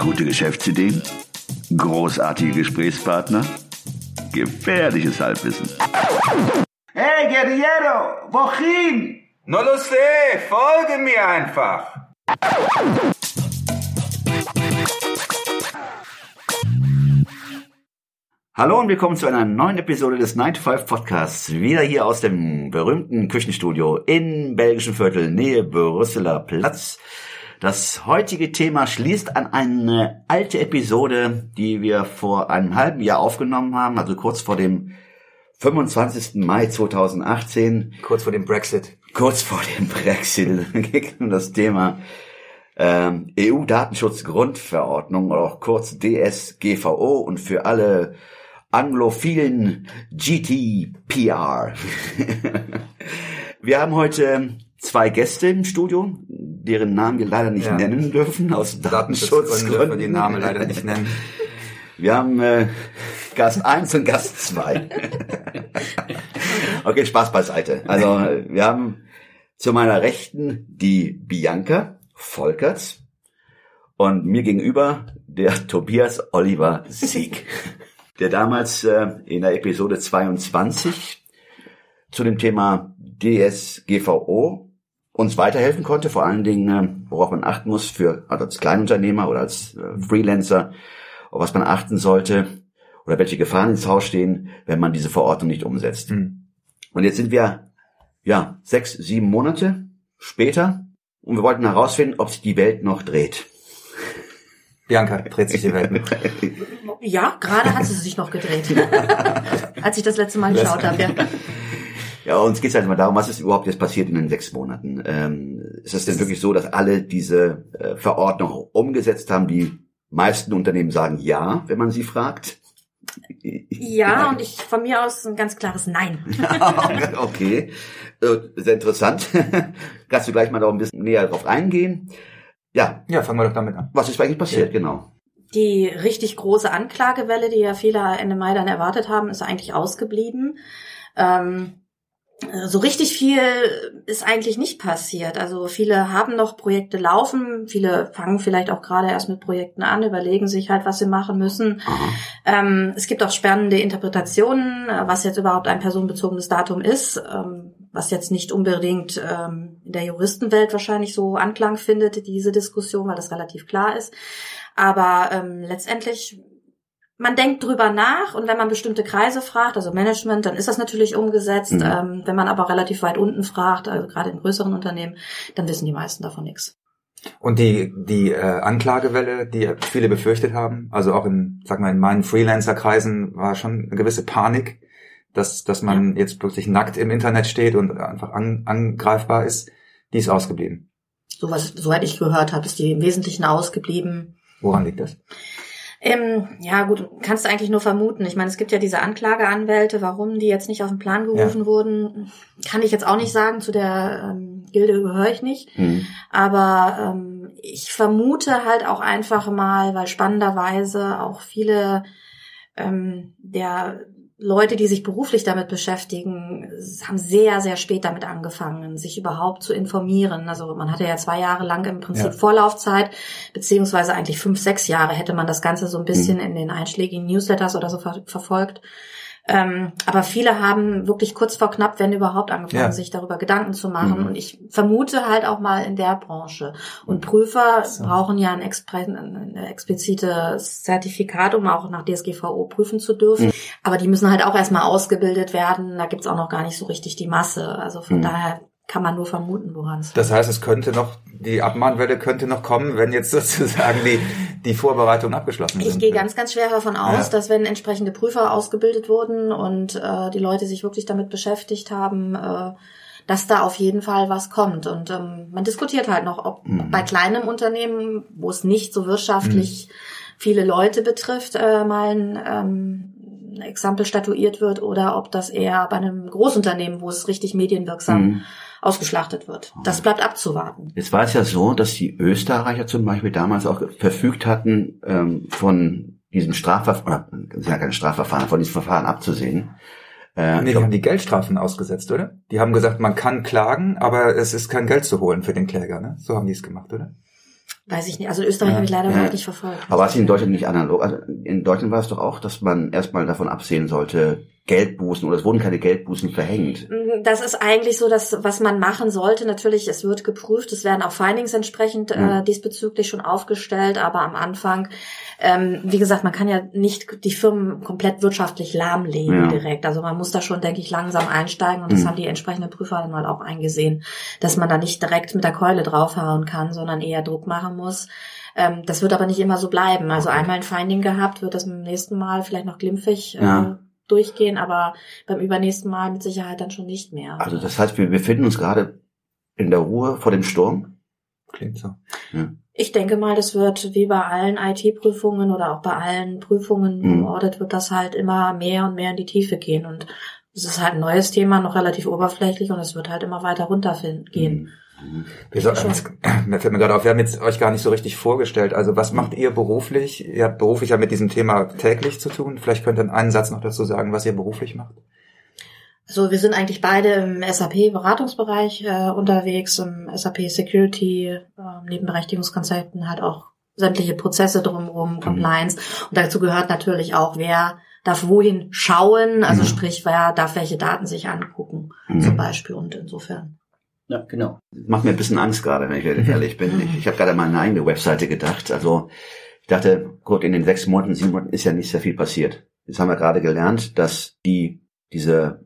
Gute Geschäftsideen? Großartige Gesprächspartner? Gefährliches Halbwissen. Hey, Guerriero, wohin? No lo sé, folge mir einfach. Hallo und willkommen zu einer neuen Episode des 9 to 5 Podcasts. Wieder hier aus dem berühmten Küchenstudio in belgischen Viertel, Nähe Brüsseler Platz. Das heutige Thema schließt an eine alte Episode, die wir vor einem halben Jahr aufgenommen haben, also kurz vor dem 25. Mai 2018. Kurz vor dem Brexit. Kurz vor dem Brexit ging um das Thema ähm, EU-Datenschutzgrundverordnung oder auch kurz DSGVO und für alle anglophilen GDPR. wir haben heute zwei Gäste im Studio, deren Namen wir leider nicht Ja. nennen dürfen, aus Datenschutzgründe dürfen wir die Namen leider nicht nennen. Wir haben äh, Gast 1 und Gast 2. okay, Spaß beiseite. Also wir haben zu meiner Rechten die Bianca Volkerts und mir gegenüber der Tobias Oliver Sieg, der damals äh, in der Episode 22 zu dem Thema DSGVO uns weiterhelfen konnte, vor allen Dingen, äh, worauf man achten muss für also als Kleinunternehmer oder als äh, Freelancer, auf was man achten sollte oder welche Gefahren ins Haus stehen, wenn man diese Verordnung nicht umsetzt. Hm. Und jetzt sind wir ja sechs, sieben Monate später und wir wollten herausfinden, ob sich die Welt noch dreht. Bianca dreht sich die Welt mit. Ja, gerade hat sie sich noch gedreht. Als ich das letzte Mal geschaut habe, ja. Ja, uns geht es halt mal darum, was ist überhaupt jetzt passiert in den sechs Monaten. Ähm, ist es denn wirklich so, dass alle diese äh, Verordnung umgesetzt haben? Die meisten Unternehmen sagen ja, wenn man sie fragt. Ja, und ich von mir aus ein ganz klares Nein. okay, äh, sehr interessant. Kannst du gleich mal da ein bisschen näher drauf eingehen? Ja, Ja, fangen wir doch damit an. was ist eigentlich passiert, genau. Die richtig große Anklagewelle, die ja viele Ende Mai dann erwartet haben, ist eigentlich ausgeblieben. Ähm, so richtig viel ist eigentlich nicht passiert. Also viele haben noch Projekte laufen, viele fangen vielleicht auch gerade erst mit Projekten an, überlegen sich halt, was sie machen müssen. Ähm, es gibt auch spannende Interpretationen, äh, was jetzt überhaupt ein personenbezogenes Datum ist, ähm, was jetzt nicht unbedingt ähm, in der Juristenwelt wahrscheinlich so Anklang findet, diese Diskussion, weil das relativ klar ist. Aber ähm, letztendlich, man denkt drüber nach und wenn man bestimmte Kreise fragt, also Management, dann ist das natürlich umgesetzt. Mhm. Ähm, wenn man aber relativ weit unten fragt, also gerade in größeren Unternehmen, dann wissen die meisten davon nichts. Und die, die äh, Anklagewelle, die viele befürchtet haben, also auch in, sag mal, in meinen Freelancer-Kreisen war schon eine gewisse Panik, dass, dass man jetzt plötzlich nackt im Internet steht und einfach an, angreifbar ist, die ist ausgeblieben. So was, soweit ich gehört habe, ist die im Wesentlichen ausgeblieben. Woran liegt das? Ähm, ja, gut, kannst du eigentlich nur vermuten. Ich meine, es gibt ja diese Anklageanwälte, warum die jetzt nicht auf den Plan gerufen wurden, kann ich jetzt auch nicht sagen. Zu der ähm, Gilde gehöre ich nicht. Mhm. Aber ähm, ich vermute halt auch einfach mal, weil spannenderweise auch viele ähm, der Leute, die sich beruflich damit beschäftigen, haben sehr, sehr spät damit angefangen, sich überhaupt zu informieren. Also man hatte ja zwei Jahre lang im Prinzip Ja. Vorlaufzeit, beziehungsweise eigentlich fünf, sechs Jahre hätte man das Ganze so ein bisschen Mhm. in den einschlägigen Newsletters oder so ver verfolgt. Ähm, aber viele haben wirklich kurz vor knapp, wenn überhaupt, angefangen, Ja. sich darüber Gedanken zu machen. Mhm. Und ich vermute halt auch mal in der Branche. Und Prüfer So. brauchen ja ein, ein explizites Zertifikat, um auch nach DSGVO prüfen zu dürfen. Mhm. Aber die müssen halt auch erstmal ausgebildet werden. Da gibt's auch noch gar nicht so richtig die Masse. Also von Mhm. daher kann man nur vermuten, woran es Das heißt, es könnte noch, die Abmahnwelle könnte noch kommen, wenn jetzt sozusagen die, die Vorbereitungen abgeschlossen sind. Ich gehe ganz, ganz schwer davon aus, Ja. dass wenn entsprechende Prüfer ausgebildet wurden und äh, die Leute sich wirklich damit beschäftigt haben, äh, dass da auf jeden Fall was kommt. Und ähm, man diskutiert halt noch, ob Mhm. bei kleinem Unternehmen, wo es nicht so wirtschaftlich viele Leute betrifft, äh, mal ein ähm, Exempel statuiert wird oder ob das eher bei einem Großunternehmen, wo es richtig medienwirksam Mhm. Ausgeschlachtet wird. Das bleibt abzuwarten. Jetzt war es ja so, dass die Österreicher zum Beispiel damals auch verfügt hatten, ähm, von diesem Strafverfahren, oder ja keine Strafverfahren, von diesem Verfahren abzusehen. Äh, Nee, die haben die Geldstrafen ausgesetzt, oder? Die haben gesagt, man kann klagen, aber es ist kein Geld zu holen für den Kläger, ne? So haben die es gemacht, oder? Weiß ich nicht. Also Österreich Ja. habe ich leider Ja. nicht verfolgt. Aber was in Deutschland nicht analog? Also in Deutschland war es doch auch, dass man erstmal davon absehen sollte, Geldbußen oder es wurden keine Geldbußen verhängt. Das ist eigentlich so, dass was man machen sollte. Natürlich, es wird geprüft, es werden auch Findings entsprechend Mhm. äh, diesbezüglich schon aufgestellt, aber am Anfang, ähm, wie gesagt, man kann ja nicht die Firmen komplett wirtschaftlich lahmlegen Ja. direkt. Also man muss da schon, denke ich, langsam einsteigen und das Mhm. haben die entsprechenden Prüfer dann halt auch eingesehen, dass man da nicht direkt mit der Keule draufhauen kann, sondern eher Druck machen muss. Ähm, das wird aber nicht immer so bleiben. Also einmal ein Finding gehabt, wird das beim nächsten Mal vielleicht noch glimpfig äh, Ja. durchgehen, aber beim übernächsten Mal mit Sicherheit dann schon nicht mehr. Also das heißt, wir befinden uns gerade in der Ruhe vor dem Sturm. Klingt so. Ich denke mal, das wird wie bei allen IT-Prüfungen oder auch bei allen Prüfungen im Mhm. Audit wird das halt immer mehr und mehr in die Tiefe gehen und es ist halt ein neues Thema, noch relativ oberflächlich und es wird halt immer weiter runtergehen. Wir so, mir fällt mir gerade auf, wir haben jetzt euch gar nicht so richtig vorgestellt. Also was macht ihr beruflich? Ihr habt beruflich ja mit diesem Thema täglich zu tun. Vielleicht könnt ihr einen Satz noch dazu sagen, was ihr beruflich macht. Also wir sind eigentlich beide im SAP-Beratungsbereich äh, unterwegs, im SAP Security, äh, neben Berechtigungskonzepten halt auch sämtliche Prozesse drumherum, Compliance. Und dazu gehört natürlich auch, wer darf wohin schauen, also Mhm. sprich, wer darf welche Daten sich angucken, Mhm. zum Beispiel. Und insofern. Ja, genau. Das macht mir ein bisschen Angst gerade, wenn ich ehrlich bin. Ich, ich habe gerade an meine eigene Webseite gedacht. Also ich dachte, gut, in den sechs Monaten, sieben Monaten ist ja nicht sehr viel passiert. Jetzt haben wir gerade gelernt, dass die diese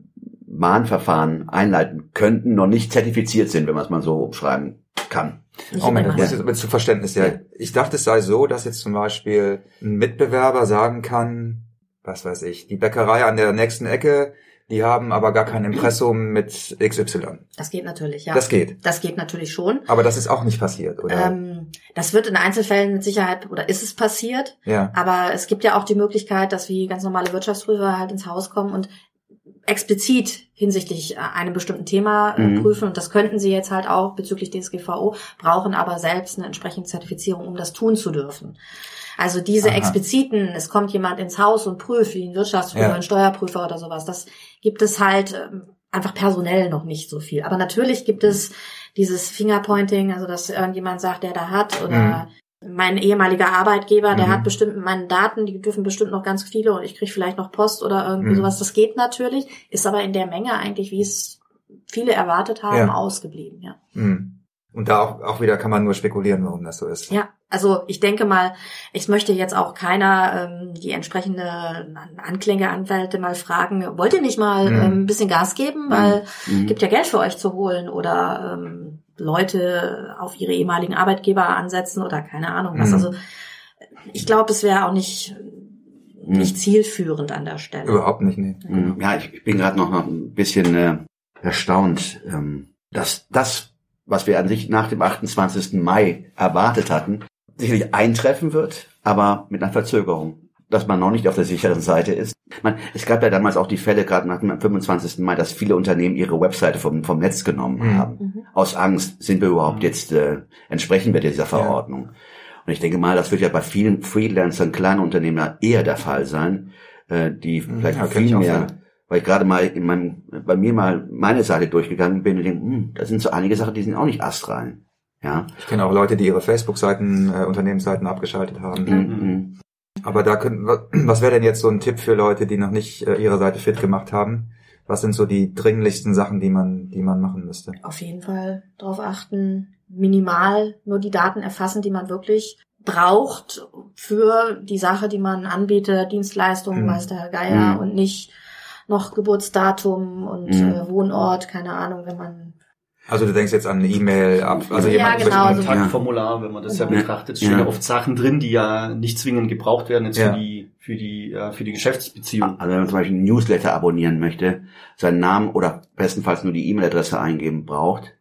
Mahnverfahren einleiten könnten, noch nicht zertifiziert sind, wenn man es mal so umschreiben kann. Nicht Moment, immer. das ist aber zu Verständnis, ja. Ja. Ich dachte, es sei so, dass jetzt zum Beispiel ein Mitbewerber sagen kann, was weiß ich, die Bäckerei an der nächsten Ecke, die haben aber gar kein Impressum mit XY. Das geht natürlich, ja. Das geht. Das geht natürlich schon. Aber das ist auch nicht passiert, oder? Ähm, das wird in Einzelfällen mit Sicherheit oder ist es passiert. ja. Aber es gibt ja auch die Möglichkeit, dass wie ganz normale Wirtschaftsprüfer halt ins Haus kommen und explizit hinsichtlich äh, einem bestimmten Thema äh, Mhm. prüfen. Und das könnten sie jetzt halt auch bezüglich DSGVO, brauchen aber selbst eine entsprechende Zertifizierung, um das tun zu dürfen. Also diese Aha. expliziten, es kommt jemand ins Haus und prüft, wie ein Wirtschaftsprüfer, Ja. ein Steuerprüfer oder sowas, das gibt es halt ähm, einfach personell noch nicht so viel. Aber natürlich gibt es dieses Fingerpointing, also dass irgendjemand sagt, der da hat oder mein ehemaliger Arbeitgeber, der Mhm. hat bestimmt meine Daten, die dürfen bestimmt noch ganz viele und ich kriege vielleicht noch Post oder irgendwie Mhm. sowas. Das geht natürlich, ist aber in der Menge eigentlich, wie es viele erwartet haben, Ja. ausgeblieben, ja. Hm. Und da auch, auch wieder kann man nur spekulieren, warum das so ist. Ja, also ich denke mal, ich möchte jetzt auch keiner ähm, die entsprechende Anklägeanwälte mal fragen, wollt ihr nicht mal Mhm. ähm, ein bisschen Gas geben, weil Mhm. gibt ja Geld für euch zu holen oder ähm, Leute auf ihre ehemaligen Arbeitgeber ansetzen oder keine Ahnung was. Mhm. Also ich glaube, es wäre auch nicht nicht zielführend an der Stelle. Überhaupt nicht, nee. Mhm. Ja, ich, ich bin gerade noch, noch ein bisschen äh, erstaunt, ähm, dass das, was wir an sich nach dem 28. Mai erwartet hatten, sicherlich eintreffen wird, aber mit einer Verzögerung. Dass man noch nicht auf der sicheren Seite ist. Man, es gab ja damals auch die Fälle, gerade nach dem 25. Mai, dass viele Unternehmen ihre Webseite vom, vom Netz genommen Mhm. haben. Mhm. Aus Angst, sind wir überhaupt jetzt, äh, entsprechen wir dieser Verordnung. Und ich denke mal, das wird ja bei vielen Freelancern, kleinen Unternehmen ja eher der Fall sein, äh, die vielleicht ja, viel mehr, weil ich gerade mal in meinem, bei mir mal meine Seite durchgegangen bin und denke, hm, da sind so einige Sachen, die sind auch nicht astrein. Ja. Ich kenne auch Leute, die ihre Facebook-Seiten, äh, Unternehmensseiten abgeschaltet haben. Mhm. Aber da können, wa- was wäre denn jetzt so ein Tipp für Leute, die noch nicht äh, ihre Seite fit gemacht haben? Was sind so die dringlichsten Sachen, die man, die man machen müsste? Auf jeden Fall darauf achten, minimal nur die Daten erfassen, die man wirklich braucht für die Sache, die man anbietet, Dienstleistungen, Mhm. weiß der Herr Geier, Mhm. und nicht noch Geburtsdatum und Mhm. äh, Wohnort, keine Ahnung, wenn man Also du denkst jetzt an eine E-Mail ab, also Ja, jemand genau, also- Kontaktformular, wenn man das ja betrachtet, stehen ja. Ja. oft Sachen drin, die ja nicht zwingend gebraucht werden jetzt Ja. für die für die äh, für die Geschäftsbeziehung. Also wenn man zum Beispiel einen Newsletter abonnieren möchte, seinen Namen oder bestenfalls nur die E-Mail-Adresse eingeben braucht,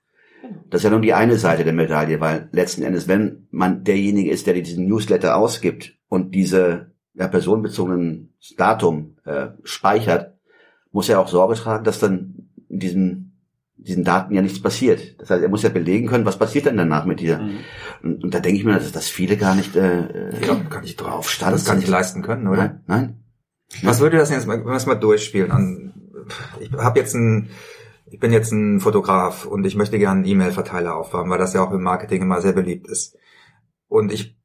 das ist ja nur die eine Seite der Medaille, weil letzten Endes, wenn man derjenige ist, der diesen Newsletter ausgibt und diese ja, personenbezogenen Datum äh, speichert, muss er auch Sorge tragen, dass dann in diesem diesen Daten ja nichts passiert. Das heißt, er muss ja belegen können, was passiert denn danach mit dir. Mhm. Und, und da denke ich mir, dass, dass viele gar nicht äh, äh, ja, kann ich drauf Stand das kann ich leisten können, oder? Nein, nein. Was würde das jetzt mal, wenn wir es mal durchspielen? An, ich habe jetzt ein, ich bin jetzt ein Fotograf und ich möchte gerne einen E-Mail-Verteiler aufbauen, weil das ja auch im Marketing immer sehr beliebt ist. und ich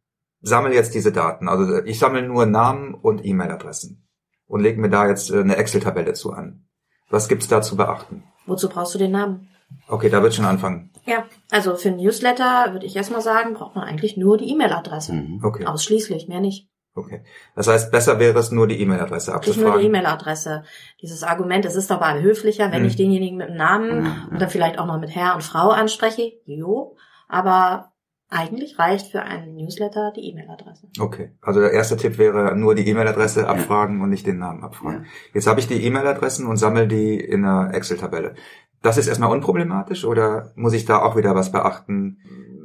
sammle jetzt diese Daten. Also ich sammle nur Namen und E-Mail-Adressen und lege mir da jetzt äh, eine Excel-Tabelle zu an. Was gibt's da zu beachten? Wozu brauchst du den Namen? Okay, da wird schon anfangen. Ja, also für ein Newsletter würde ich erstmal sagen, braucht man eigentlich nur die E-Mail-Adresse. Mhm. Okay, Ausschließlich, mehr nicht. okay. Das heißt, besser wäre es nur die E-Mail-Adresse Wirklich nur die abzufragen. E-Mail-Adresse. Dieses Argument, es ist aber höflicher, wenn Mhm. ich denjenigen mit dem Namen Mhm. und dann vielleicht auch noch mit Herr und Frau anspreche. Jo, aber eigentlich reicht für einen Newsletter die E-Mail-Adresse. Okay, also der erste Tipp wäre nur die E-Mail-Adresse abfragen und nicht den Namen abfragen. Jetzt habe ich die E-Mail-Adressen und sammle die in einer Excel-Tabelle. Das ist erstmal unproblematisch oder muss ich da auch wieder was beachten?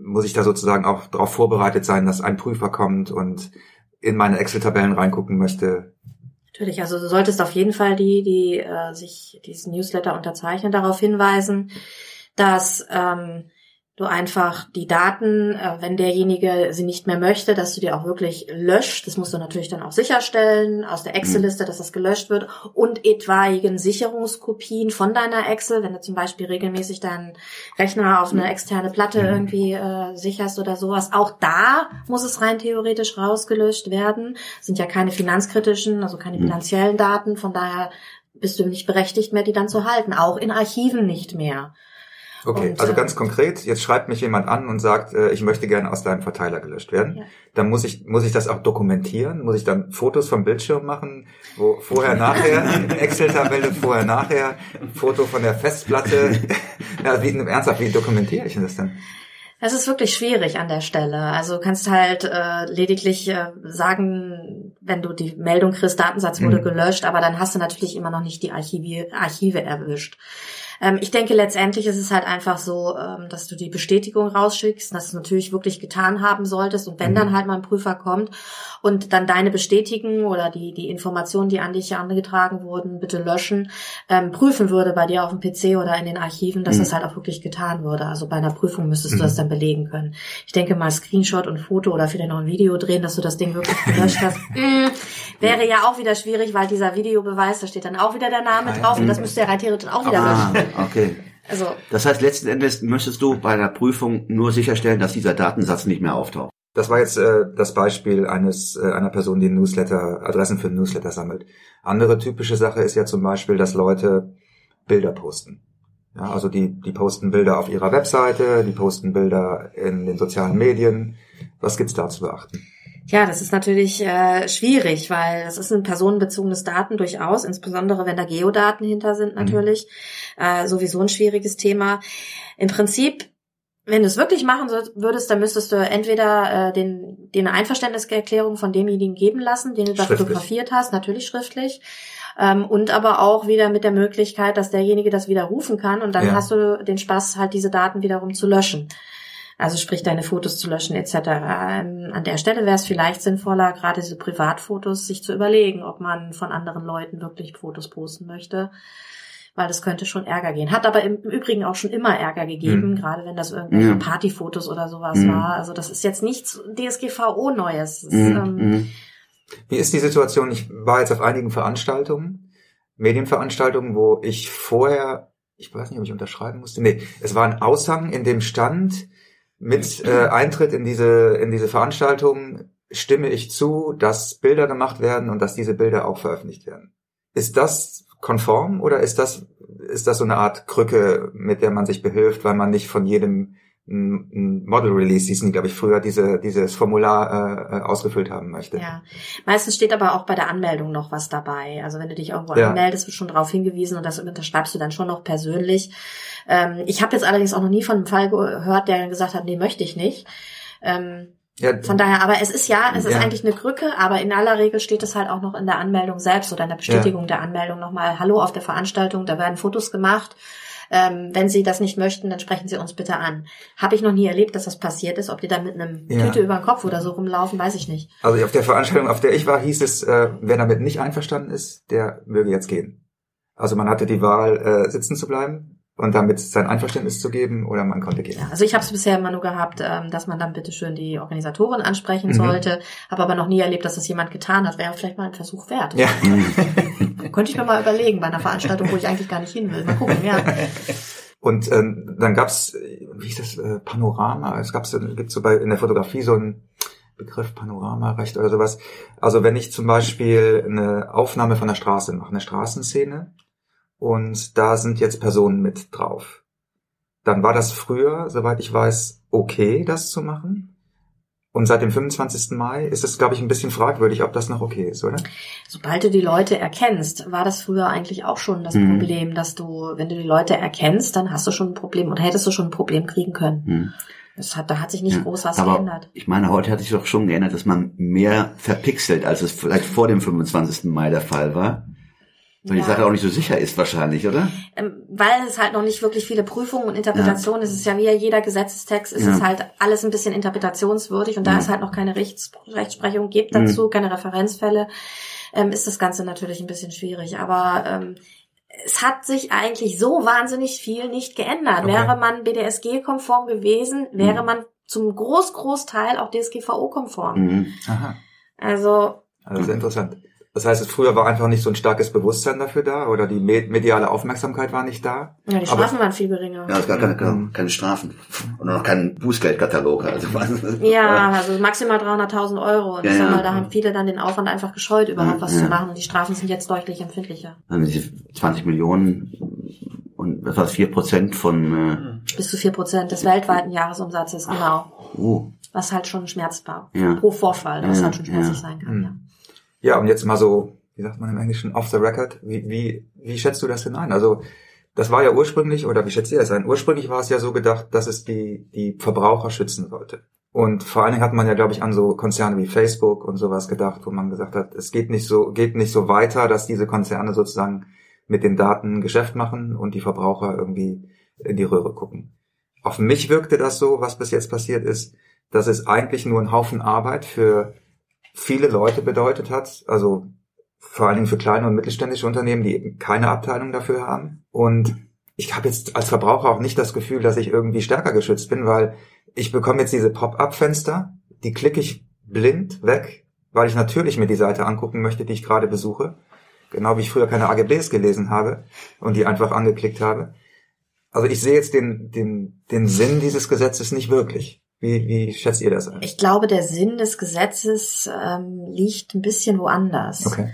Muss ich da sozusagen auch darauf vorbereitet sein, dass ein Prüfer kommt und in meine Excel-Tabellen reingucken möchte? Natürlich, also du solltest auf jeden Fall die, die äh, sich diesen Newsletter unterzeichnen, darauf hinweisen, dass ähm, du einfach die Daten, äh, wenn derjenige sie nicht mehr möchte, dass du die auch wirklich löscht. Das musst du natürlich dann auch sicherstellen aus der Excel-Liste, dass das gelöscht wird und etwaigen Sicherungskopien von deiner Excel, wenn du zum Beispiel regelmäßig deinen Rechner auf eine externe Platte irgendwie äh, sicherst oder sowas. Auch da muss es rein theoretisch rausgelöscht werden. Das sind ja keine finanzkritischen, also keine finanziellen Daten. Von daher bist du nicht berechtigt mehr, die dann zu halten. Auch in Archiven nicht mehr. Okay, Und, also äh, ganz konkret, jetzt schreibt mich jemand an und sagt, äh, ich möchte gerne aus deinem Verteiler gelöscht werden. Ja. Dann muss ich, muss ich das auch dokumentieren? Muss ich dann Fotos vom Bildschirm machen? Wo vorher, nachher, Excel-Tabelle, vorher, nachher, Foto von der Festplatte. ja, wie, ernsthaft, wie dokumentiere ich denn das denn? Es ist wirklich schwierig an der Stelle. Also du kannst halt äh, lediglich äh, sagen, wenn du die Meldung kriegst, Datensatz wurde Mhm. gelöscht, aber dann hast du natürlich immer noch nicht die Archive, Archive erwischt. Ähm, ich denke, letztendlich ist es halt einfach so, ähm, dass du die Bestätigung rausschickst, dass du es natürlich wirklich getan haben solltest und wenn Mhm. dann halt mal ein Prüfer kommt und dann deine Bestätigung oder die, die Informationen, die an dich angetragen wurden, bitte löschen, ähm, prüfen würde bei dir auf dem PC oder in den Archiven, dass Mhm. das halt auch wirklich getan wurde. Also bei einer Prüfung müsstest Mhm. du das dann belegen können. Ich denke mal Screenshot und Foto oder vielleicht noch ein Video drehen, dass du das Ding wirklich gelöscht hast. Wäre ja auch wieder schwierig, weil dieser Videobeweis, da steht dann auch wieder der Name Ah, ja. drauf und das müsste ja rein theoretisch auch wieder Ah, okay. Also Das heißt, letzten Endes müsstest du bei der Prüfung nur sicherstellen, dass dieser Datensatz nicht mehr auftaucht. Das war jetzt äh, das Beispiel eines äh, einer Person, die Newsletter, Adressen für einen Newsletter sammelt. Andere typische Sache ist ja zum Beispiel, dass Leute Bilder posten. Ja, also die, die posten Bilder auf ihrer Webseite, die posten Bilder in den sozialen Medien. Was gibt's da zu beachten? Ja, das ist natürlich äh, schwierig, weil das ist ein personenbezogenes Daten durchaus, insbesondere wenn da Geodaten hinter sind natürlich. Äh, sowieso ein schwieriges Thema. Im Prinzip, wenn du es wirklich machen würdest, dann müsstest du entweder äh, den, den Einverständniserklärung von demjenigen geben lassen, den du da fotografiert hast, natürlich schriftlich. Ähm, und aber auch wieder mit der Möglichkeit, dass derjenige das widerrufen kann und dann Ja. hast du den Spaß, halt diese Daten wiederum zu löschen. Also sprich deine Fotos zu löschen etc. Ähm, an der Stelle wäre es vielleicht sinnvoller, gerade diese Privatfotos sich zu überlegen, ob man von anderen Leuten wirklich Fotos posten möchte, weil das könnte schon Ärger gehen. Hat aber im Übrigen auch schon immer Ärger gegeben, Mhm. gerade wenn das irgendwelche Ja. Partyfotos oder sowas Mhm. war. Also das ist jetzt nichts DSGVO-Neues. Mhm. ähm, mhm. Wie ist die Situation? Ich war jetzt auf einigen Veranstaltungen, Medienveranstaltungen, wo ich vorher, ich weiß nicht, ob ich unterschreiben musste. Nee, es war ein Aushang, in dem stand, mit äh, Eintritt in diese, in diese Veranstaltung stimme ich zu, dass Bilder gemacht werden und dass diese Bilder auch veröffentlicht werden. Ist das konform oder ist das, ist das so eine Art Krücke, mit der man sich behilft, weil man nicht von jedem ein Model Release, hießen glaube ich, früher diese, dieses Formular äh, äh, ausgefüllt haben möchte. Ja, meistens steht aber auch bei der Anmeldung noch was dabei. Also wenn du dich irgendwo Ja. anmeldest, wird schon darauf hingewiesen und das unterschreibst du dann schon noch persönlich. Ähm, ich habe jetzt allerdings auch noch nie von einem Fall gehört, der gesagt hat, nee, möchte ich nicht. Ähm, Ja, von daher, aber es ist ja, es ist Ja. eigentlich eine Krücke, aber in aller Regel steht es halt auch noch in der Anmeldung selbst oder in der Bestätigung der Anmeldung nochmal, hallo auf der Veranstaltung, da werden Fotos gemacht. Ähm, wenn Sie das nicht möchten, dann sprechen Sie uns bitte an. Habe ich noch nie erlebt, dass das passiert ist. Ob die dann mit einem Ja. Tüte über den Kopf oder so rumlaufen, weiß ich nicht. Also auf der Veranstaltung, auf der ich war, hieß es, äh, wer damit nicht einverstanden ist, der möge jetzt gehen. Also man hatte die Wahl, äh, sitzen zu bleiben und damit sein Einverständnis zu geben oder man konnte gehen. Ja, also ich habe es bisher immer nur gehabt, ähm, dass man dann bitte schön die Organisatorin ansprechen Mhm. sollte. Habe aber noch nie erlebt, dass das jemand getan hat. Wäre vielleicht mal ein Versuch wert. Ja. Könnte ich mir mal überlegen bei einer Veranstaltung, wo ich eigentlich gar nicht hin will. Mal gucken, ja. Und ähm, dann gab's, wie hieß das, äh, Panorama. Es gab's, gibt so bei in der Fotografie so ein Begriff Panoramarecht oder sowas. Also wenn ich zum Beispiel eine Aufnahme von der Straße mache, eine Straßenszene, und da sind jetzt Personen mit drauf, dann war das früher, soweit ich weiß, okay, das zu machen. Und seit dem 25. Mai ist es, glaube ich, ein bisschen fragwürdig, ob das noch okay ist, oder? Sobald du die Leute erkennst, war das früher eigentlich auch schon das Mhm. Problem, dass du, wenn du die Leute erkennst, dann hast du schon ein Problem oder hättest du schon ein Problem kriegen können. Hm. Das hat, da hat sich nicht Ja, groß was aber geändert. Ich meine, heute hat sich doch schon geändert, dass man mehr verpixelt, als es vielleicht vor dem 25. Mai der Fall war. Weil die Ja. Sache auch nicht so sicher ist wahrscheinlich, oder? Ähm, weil es halt noch nicht wirklich viele Prüfungen und Interpretationen ist. Es ist ja wie jeder Gesetzestext, ist Ja. es halt alles ein bisschen interpretationswürdig und da Ja. es halt noch keine Rechts Rechtsprechung gibt Mhm. dazu, keine Referenzfälle, ähm, ist das Ganze natürlich ein bisschen schwierig. Aber ähm, es hat sich eigentlich so wahnsinnig viel nicht geändert. Okay. Wäre man BDSG-konform gewesen, wäre Mhm. man zum Groß Großteil auch DSGVO-konform. Mhm. Also Also sehr interessant. Das heißt, es früher war einfach nicht so ein starkes Bewusstsein dafür da oder die me- mediale Aufmerksamkeit war nicht da. ja, die Aber- Strafen waren viel geringer. Ja, es gab keine, Mhm. keine Strafen. Und noch keinen Bußgeldkatalog. Also, Ja, also maximal 300.000 Euro. Und Ja, ja. mal, da haben viele dann den Aufwand einfach gescheut, überhaupt was Ja. zu machen. Und die Strafen sind jetzt deutlich empfindlicher. Dann diese 20 Millionen und was war das, 4 Prozent von, Bis zu 4% des weltweiten Jahresumsatzes, genau. äh, uh, Was halt schon schmerzbar. Ja. Pro Vorfall, was Ja, halt schon schmerzlich ja. sein kann, Mhm. ja. Ja, und jetzt mal so, wie sagt man im Englischen, off the record. Wie, wie, wie schätzt du das denn ein? Also, das war ja ursprünglich, oder wie schätzt ihr das ein? Ursprünglich war es ja so gedacht, dass es die, die Verbraucher schützen sollte. Und vor allen Dingen hat man ja, glaube ich, an so Konzerne wie Facebook und sowas gedacht, wo man gesagt hat, es geht nicht so, geht nicht so weiter, dass diese Konzerne sozusagen mit den Daten Geschäft machen und die Verbraucher irgendwie in die Röhre gucken. Auf mich wirkte das so, was bis jetzt passiert ist, dass es eigentlich nur ein Haufen Arbeit für viele Leute bedeutet hat, also vor allen Dingen für kleine und mittelständische Unternehmen, die eben keine Abteilung dafür haben. Und ich habe jetzt als Verbraucher auch nicht das Gefühl, dass ich irgendwie stärker geschützt bin, weil ich bekomme jetzt diese Pop-up-Fenster, die klicke ich blind weg, weil ich natürlich mir die Seite angucken möchte, die ich gerade besuche. Genau wie ich früher keine AGBs gelesen habe und die einfach angeklickt habe. Also ich sehe jetzt den, den, den Sinn dieses Gesetzes nicht wirklich. Wie, wie schätzt ihr das ein? Ich glaube, der Sinn des Gesetzes ähm, liegt ein bisschen woanders. Okay.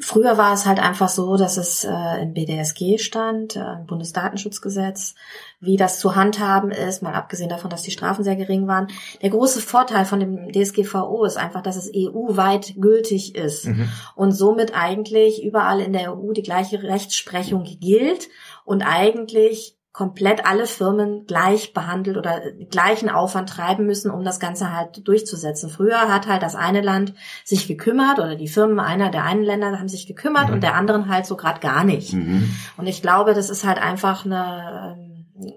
Früher war es halt einfach so, dass es äh, im BDSG stand, äh, im Bundesdatenschutzgesetz, wie das zu handhaben ist, mal abgesehen davon, dass die Strafen sehr gering waren. Der große Vorteil von dem DSGVO ist einfach, dass es EU-weit gültig ist Mhm. und somit eigentlich überall in der EU die gleiche Rechtsprechung gilt und eigentlich komplett alle Firmen gleich behandelt oder gleichen Aufwand treiben müssen, um das Ganze halt durchzusetzen. Früher hat halt das eine Land sich gekümmert oder die Firmen einer der einen Länder haben sich gekümmert Mhm. und der anderen halt so gerade gar nicht. mhm. Und ich glaube, das ist halt einfach eine,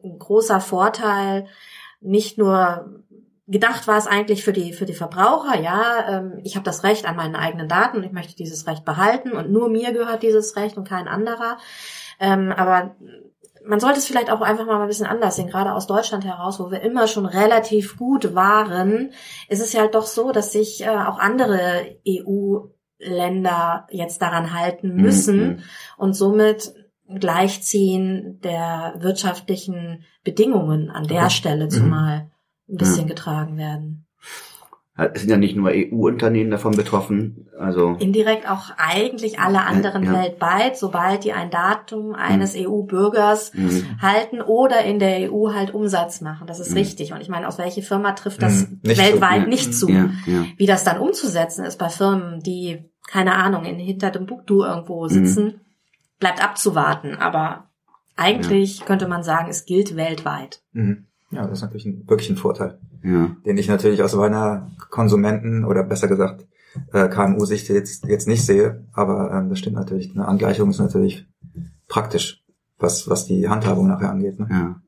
ein großer Vorteil, nicht nur gedacht war es eigentlich für die für die Verbraucher, ja, ähm, ich habe das Recht an meinen eigenen Daten und ich möchte dieses Recht behalten und nur mir gehört dieses Recht und kein anderer. Ähm, aber man sollte es vielleicht auch einfach mal ein bisschen anders sehen, gerade aus Deutschland heraus, wo wir immer schon relativ gut waren, ist es ja halt doch so, dass sich äh, auch andere EU-Länder jetzt daran halten müssen Mhm. und somit Gleichziehen der wirtschaftlichen Bedingungen an der Okay. Stelle Mhm. zumal ein bisschen Ja. getragen werden. Es sind ja nicht nur EU-Unternehmen davon betroffen, also Indirekt auch eigentlich alle anderen ja. weltweit, sobald die ein Datum eines EU-Bürgers mhm. halten oder in der EU halt Umsatz machen. Das ist Mhm. richtig. Und ich meine, aus welche Firma trifft das Mhm. Nicht weltweit Ja. nicht zu? ja, ja. Wie das dann umzusetzen ist bei Firmen, die, keine Ahnung, in hinter dem Buktu irgendwo sitzen, bleibt abzuwarten. Aber eigentlich könnte man sagen, es gilt weltweit. Mhm. Ja, das ist natürlich ein, wirklich ein Vorteil, ja. den ich natürlich aus meiner Konsumenten oder besser gesagt äh, KMU-Sicht jetzt, jetzt nicht sehe. Aber ähm, das stimmt natürlich. Eine Angleichung ist natürlich praktisch, was, was die Handhabung nachher angeht. Ne? Ja.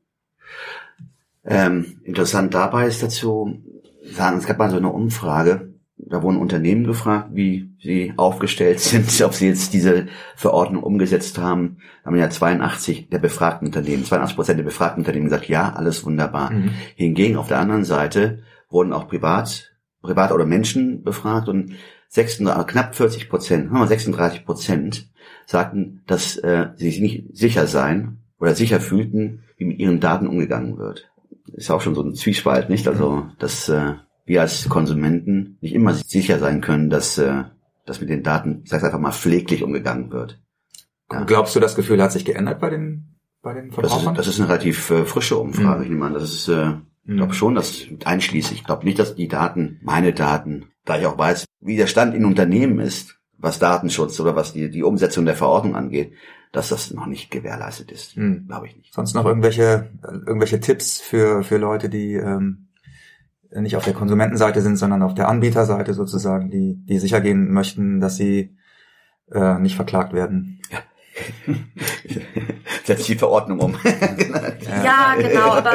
Ähm, interessant dabei ist dazu, sagen, es gab mal so eine Umfrage, da wurden Unternehmen gefragt, wie sie aufgestellt sind, ob sie jetzt diese Verordnung umgesetzt haben. Da haben ja 82 der befragten Unternehmen, 82 Prozent der befragten Unternehmen gesagt, ja, alles wunderbar. Mhm. Hingegen auf der anderen Seite wurden auch privat, privat oder Menschen befragt und 36, knapp 40 Prozent, 36 Prozent sagten, dass äh, sie sich nicht sicher seien oder sicher fühlten, wie mit ihren Daten umgegangen wird. Ist auch schon so ein Zwiespalt, nicht? Also das, äh, wir als Konsumenten nicht immer sicher sein können, dass, äh, dass mit den Daten, ich sag's einfach mal, pfleglich umgegangen wird. Ja. Glaubst du, das Gefühl hat sich geändert bei den, bei den Das Verbrauchern? ist, das ist eine relativ äh, frische Umfrage. Mhm. Ich meine, das ist, äh, ich glaube schon, dass einschließlich. Ich glaube nicht, dass die Daten, meine Daten, da ich auch weiß, wie der Stand in Unternehmen ist, was Datenschutz oder was die, die Umsetzung der Verordnung angeht, dass das noch nicht gewährleistet ist. Mhm. Glaube ich nicht. Sonst noch irgendwelche, irgendwelche Tipps für, für Leute, die ähm, nicht auf der Konsumentenseite sind, sondern auf der Anbieterseite sozusagen, die, die sicher gehen möchten, dass sie äh, nicht verklagt werden. Setzt die Verordnung um. Ja, genau, aber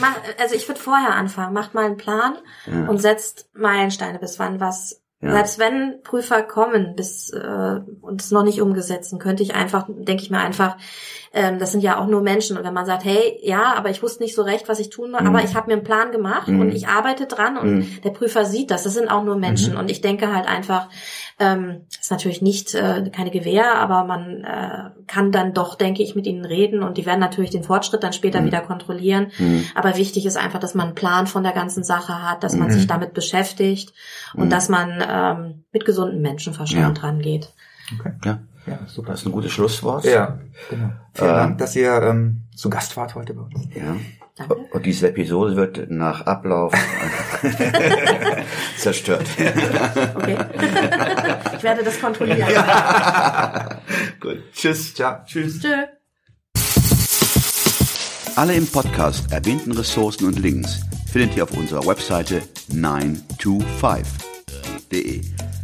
mach, also ich würde vorher anfangen. Macht mal einen Plan Ja. und setzt Meilensteine, bis wann was. Ja. Selbst wenn Prüfer kommen, bis äh, und es noch nicht umgesetzt sind, könnte ich einfach, denke ich mir einfach, ähm, das sind ja auch nur Menschen. Und wenn man sagt, hey, ja, aber ich wusste nicht so recht, was ich tun will, Mhm. aber ich habe mir einen Plan gemacht Mhm. und ich arbeite dran und Mhm. der Prüfer sieht das. Das sind auch nur Menschen. Und ich denke halt einfach, ähm, ist natürlich nicht äh, keine Gewähr, aber man äh, kann dann doch, denke ich, mit ihnen reden und die werden natürlich den Fortschritt dann später Mhm. wieder kontrollieren. Mhm. Aber wichtig ist einfach, dass man einen Plan von der ganzen Sache hat, dass man Mhm. sich damit beschäftigt und Mhm. dass man ähm, mit gesundem Menschenverstand Ja. rangeht. Ja, Ja, super. das ist ein gutes Schlusswort. Ja, genau. Vielen Äh, Dank, dass ihr ähm, zu Gast wart heute bei uns. Ja. Danke. Und diese Episode wird nach Ablauf zerstört. Okay. ich werde das kontrollieren. Gut. Tschüss. Ciao. Tschüss. Tschö. Alle im Podcast erwähnten Ressourcen und Links findet ihr auf unserer Webseite 925.de.